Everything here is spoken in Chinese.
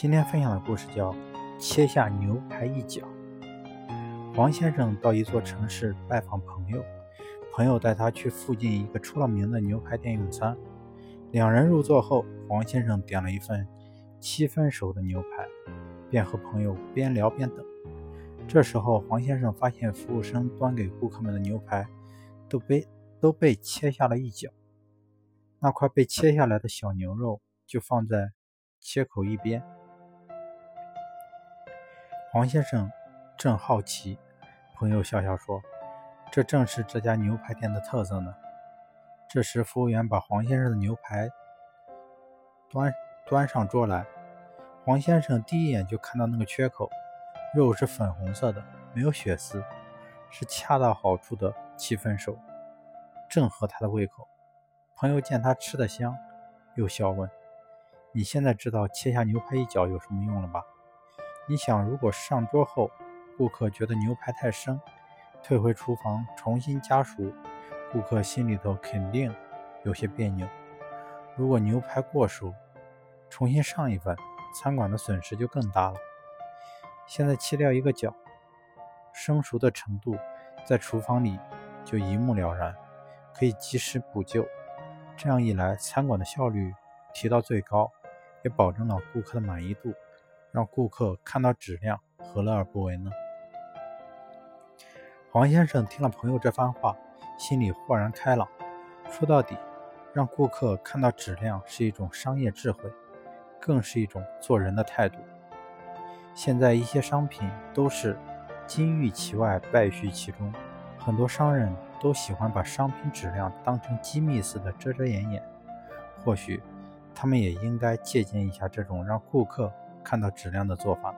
今天分享的故事叫《切下牛排一角》。黄先生到一座城市拜访朋友，朋友带他去附近一个出了名的牛排店用餐。两人入座后，黄先生点了一份七分熟的牛排，便和朋友边聊边等。这时候，黄先生发现服务生端给顾客们的牛排都被都被切下了一角，那块被切下来的小牛肉就放在切口一边。黄先生正好奇，朋友笑笑说：“这正是这家牛排店的特色呢。”这时，服务员把黄先生的牛排端端上桌来。黄先生第一眼就看到那个缺口，肉是粉红色的，没有血丝，是恰到好处的七分熟，正合他的胃口。朋友见他吃得香，又笑问：“你现在知道切下牛排一角有什么用了吧？”你想，如果上桌后顾客觉得牛排太生，退回厨房重新加熟，顾客心里头肯定有些别扭。如果牛排过熟，重新上一份，餐馆的损失就更大了。现在切掉一个角，生熟的程度在厨房里就一目了然，可以及时补救。这样一来，餐馆的效率提到最高，也保证了顾客的满意度。让顾客看到质量，何乐而不为呢？黄先生听了朋友这番话，心里豁然开朗。说到底，让顾客看到质量是一种商业智慧，更是一种做人的态度。现在一些商品都是金玉其外，败絮其中，很多商人都喜欢把商品质量当成机密似的遮遮掩掩。或许他们也应该借鉴一下这种让顾客。看到质量的做法。